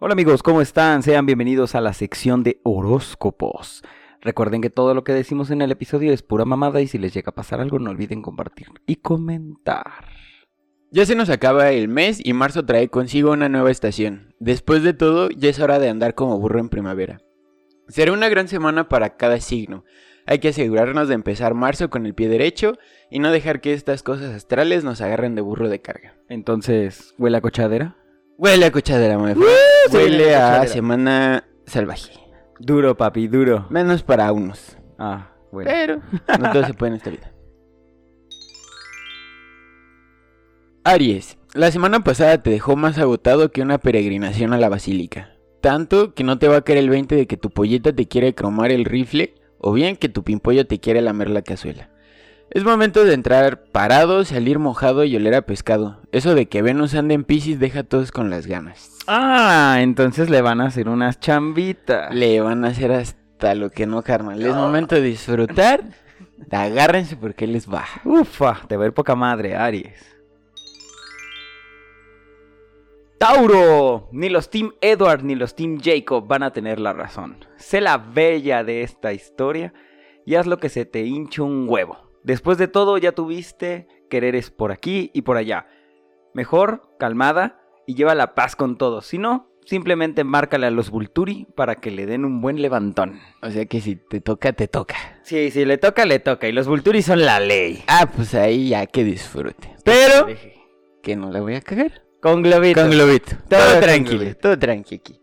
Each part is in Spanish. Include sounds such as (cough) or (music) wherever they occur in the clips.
Hola amigos, ¿cómo están? Sean bienvenidos a la sección de horóscopos. Recuerden que todo lo que decimos en el episodio es pura mamada y si les llega a pasar algo no olviden compartir y comentar. Ya se nos acaba el mes y marzo trae consigo una nueva estación. Después de todo, ya es hora de andar como burro en primavera. Será una gran semana para cada signo. Hay que asegurarnos de empezar marzo con el pie derecho y no dejar que estas cosas astrales nos agarren de burro de carga. Entonces, ¿huele a cochadera? Huele a cochadera, muy se Huele a semana salvaje. Duro, papi, duro. Menos para unos. Ah, bueno. Pero no todo se puede en esta vida. Aries, la semana pasada te dejó más agotado que una peregrinación a la basílica. Tanto que no te va a caer el 20 de que tu pollita te quiere cromar el rifle o bien que tu pimpollo te quiere lamer la cazuela. Es momento de entrar parado, salir mojado y oler a pescado. Eso de que Venus anda en Pisces deja a todos con las ganas. Ah, entonces le van a hacer unas chambitas. Le van a hacer hasta lo que no, carnal. Es momento de disfrutar. Agárrense porque les va. Ufa, te va a ir poca madre, Aries. Tauro, ni los Team Edward ni los Team Jacob van a tener la razón. Sé la bella de esta historia y haz lo que se te hinche un huevo. Después de todo ya tuviste quereres por aquí y por allá. Mejor, calmada y lleva la paz con todos. Si no, simplemente márcale a los Vulturi para que le den un buen levantón. O sea que si te toca, te toca. Sí, si le toca, le toca. Y los Vulturi son la ley. Ah, pues ahí ya que disfrute. Pero que no la voy a cagar. Con globito. Con globito. Todo Todo tranquilo, globito. todo tranqui aquí.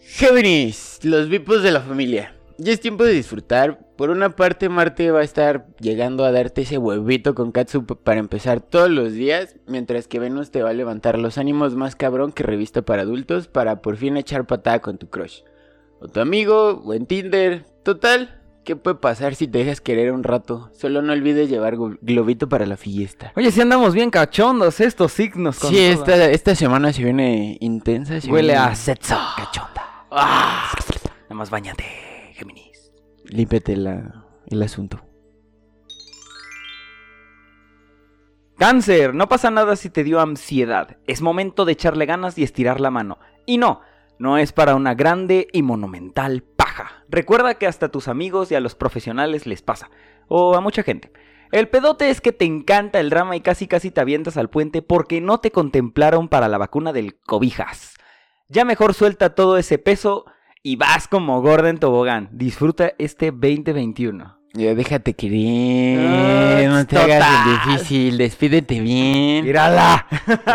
Géminis, los vipos de la familia. Ya es tiempo de disfrutar. Por una parte, Marte va a estar llegando a darte ese huevito con catsup para empezar todos los días, mientras que Venus te va a levantar los ánimos más cabrón que revista para adultos para por fin echar patada con tu crush. O tu amigo, o en Tinder. Total, ¿qué puede pasar si te dejas querer un rato? Solo no olvides llevar glo- globito para la fiesta. Oye, si andamos bien cachondos estos signos. Con Sí, esta, esta semana se viene intensa. se Huele viene a sexo. Cachonda. Ah, nada más bañate. Límpete la- el asunto. Cáncer, no pasa nada si te dio ansiedad. Es momento de echarle ganas y estirar la mano. Y no, no es para una grande y monumental paja. Recuerda que hasta a tus amigos y a los profesionales les pasa. O a mucha gente. El pedote es que te encanta el drama y casi casi te avientas al puente porque no te contemplaron para la vacuna del cobijas. Ya mejor suelta todo ese peso y vas como gorda en tobogán. Disfruta este 2021. Ya déjate querer, no te hagas el difícil, despídete bien. ¡Mírala!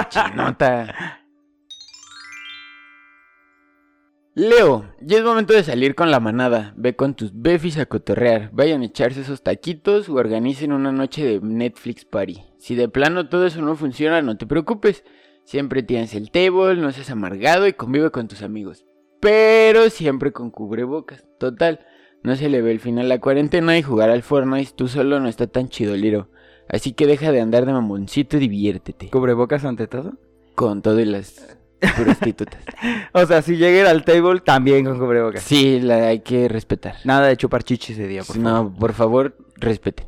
Chinota. Leo, ya es momento de salir con la manada. Ve con tus befis a cotorrear. Vayan a echarse esos taquitos o organicen una noche de Netflix party. Si de plano todo eso no funciona, no te preocupes. Siempre tienes el table, no seas amargado y convive con tus amigos. Pero siempre con cubrebocas. Total, no se le ve el final a la cuarentena y jugar al Fortnite tú solo no está tan chido, Liro. Así que deja de andar de mamoncito y diviértete. ¿Cubrebocas ante todo? Con todo y las prostitutas. (laughs) O sea, si llega al table, también con cubrebocas. Sí, la hay que respetar. Nada de chupar chichis ese día, por favor. no, por favor, respeten.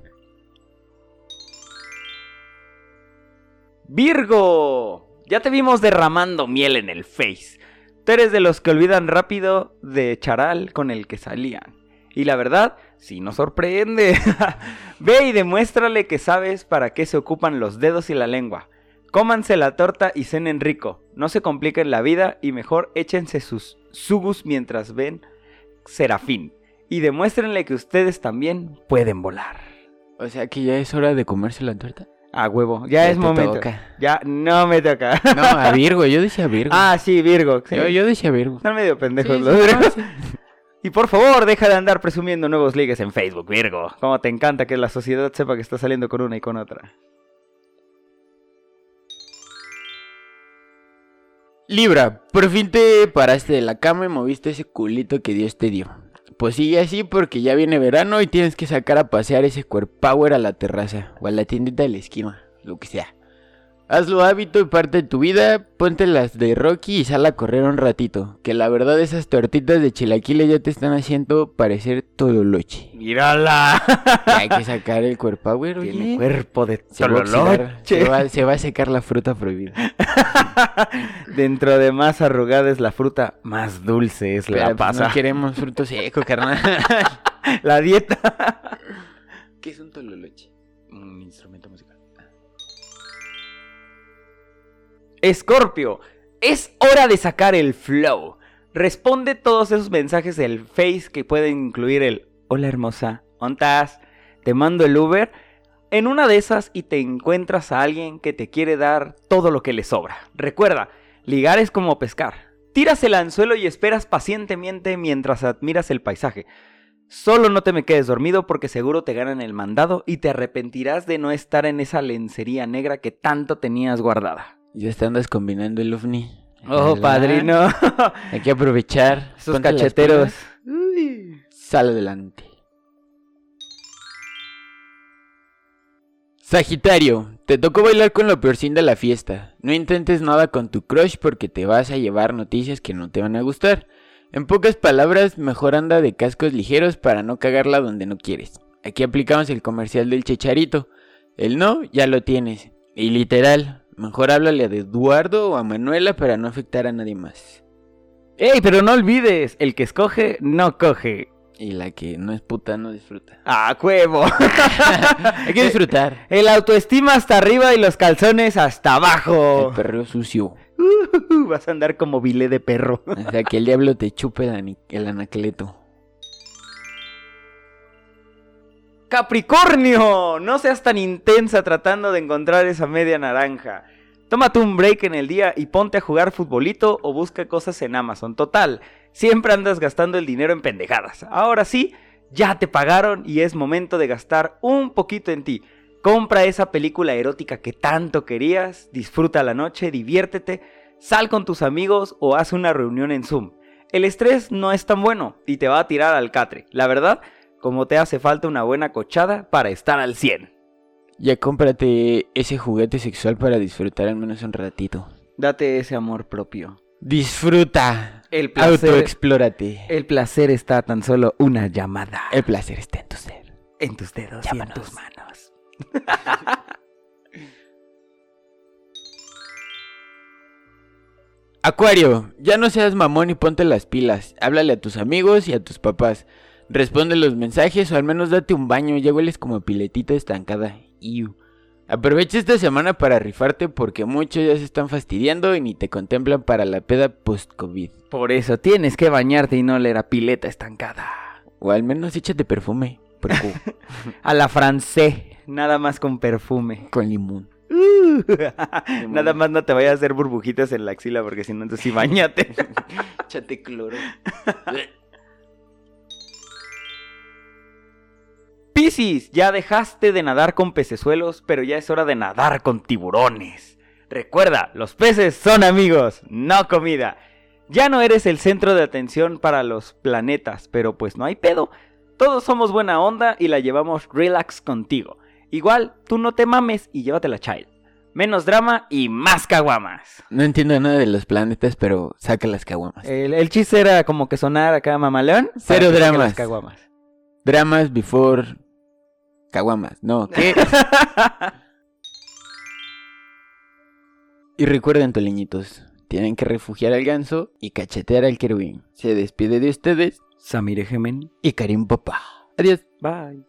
Virgo, ya te vimos derramando miel en el face. Tú eres de los que olvidan rápido de charal con el que salían. Y la verdad, sí nos sorprende. (laughs) Ve y demuéstrale que sabes para qué se ocupan los dedos y la lengua. Cómanse la torta y cenen rico. No se compliquen la vida y mejor échense sus sugus mientras ven Serafín. Y demuéstrenle que ustedes también pueden volar. O sea que ya es hora de comerse la torta. A huevo, ya, Ya es momento. toca. Ya no me toca. No, a Virgo, yo decía Virgo. ah, sí, Virgo. sí. yo, yo decía Virgo. Están medio pendejos Sí, los sí, Virgos. no. Y por favor, deja de andar presumiendo nuevos ligues en Facebook, Virgo. Como te encanta que la sociedad sepa que estás saliendo con una y con otra. Libra, por fin te paraste de la cama y moviste ese culito que Dios te dio. Pues sigue así porque ya viene verano y tienes que sacar a pasear ese power a la terraza o a la tiendita de la esquina, lo que sea. Hazlo hábito y parte de tu vida, ponte las de Rocky y sal a correr un ratito. Que la verdad esas tortitas de chilaquiles ya te están haciendo parecer tololoche. ¡Mírala! Hay que sacar el cuerpo power, Tiene cuerpo de Se va, a oxidar, tololoche. se, va, a secar la fruta prohibida. (laughs) Dentro de más arrugada es la fruta, más dulce es la pues, pasa. No queremos fruto seco, carnal. (laughs) La dieta. ¿Qué es un tololoche? Un instrumento musical. Escorpio, es hora de sacar el flow. Responde todos esos mensajes del Face que pueden incluir el Hola hermosa, ¿ontas? Te mando el Uber. En una de esas y te encuentras a alguien que te quiere dar todo lo que le sobra. Recuerda, ligar es como pescar. Tiras el anzuelo y esperas pacientemente mientras admiras el paisaje. Solo no te me quedes dormido porque seguro te ganan el mandado y te arrepentirás de no estar en esa lencería negra que tanto tenías guardada. Ya te andas combinando el ovni. Oh, padrino. (laughs) Hay que aprovechar. Esos Ponte cacheteros. Sal adelante. Sagitario, te tocó bailar con lo peorcín de la fiesta. No intentes nada con tu crush porque te vas a llevar noticias que no te van a gustar. En pocas palabras, mejor anda de cascos ligeros para no cagarla donde no quieres. Aquí aplicamos el comercial del checharito. El no, ya lo tienes. Y literal, mejor háblale a Eduardo o a Manuela para no afectar a nadie más. ¡Ey, pero no olvides! El que escoge, no coge. Y la que no es puta no disfruta. ¡Ah, cuevo! (laughs) Hay que disfrutar. (laughs) El autoestima hasta arriba y los calzones hasta abajo. El perreo sucio. Uh, vas a andar como vile de perro. O sea, que el diablo te chupe el anacleto. Capricornio, no seas tan intensa tratando de encontrar esa media naranja. Tómate un break en el día y ponte a jugar futbolito o busca cosas en Amazon. Total, siempre andas gastando el dinero en pendejadas. Ahora sí, ya te pagaron y es momento de gastar un poquito en ti. Compra esa película erótica que tanto querías, disfruta la noche, diviértete, sal con tus amigos o haz una reunión en Zoom. El estrés no es tan bueno y te va a tirar al catre. La verdad, como te hace falta una buena cochada para estar al 100. Ya cómprate ese juguete sexual para disfrutar al menos un ratito. Date ese amor propio. Disfruta. El placer, Autoexplórate. el placer está tan solo una llamada El placer está en tu ser. en tus dedos Llámanos. y en tus manos. (laughs) Acuario, ya no seas mamón y ponte las pilas. Háblale a tus amigos y a tus papás. Responde los mensajes o al menos date un baño. Ya hueles como piletita estancada. Iu. Aprovecha esta semana para rifarte porque muchos ya se están fastidiando y ni te contemplan para la peda post-COVID. Por eso tienes que bañarte y no leer a pileta estancada. O al menos échate perfume. Porque (laughs) A la francés, nada más con perfume. con limón. Uh, (laughs) nada más no te vayas a hacer burbujitas en la axila porque si no, entonces sí bañate. (laughs) Échate cloro. Piscis, ya dejaste de nadar con pecesuelos, pero ya es hora de nadar con tiburones. Recuerda, los peces son amigos, no comida. Ya no eres el centro de atención para los planetas, pero pues no hay pedo. Todos somos buena onda y la llevamos relax contigo. Igual, tú no te mames y llévate la child. Menos drama y más caguamas. No entiendo nada de los planetas, pero saca las caguamas. El, el chiste era como que sonar acá mamalón. para Cero dramas. las caguamas. Dramas before caguamas. No, (laughs) ¿qué? y recuerden, toliñitos, tienen que refugiar al ganso y cachetear al querubín. Se despide de ustedes Samir Gemen. y Karim Papá. Adiós. Bye.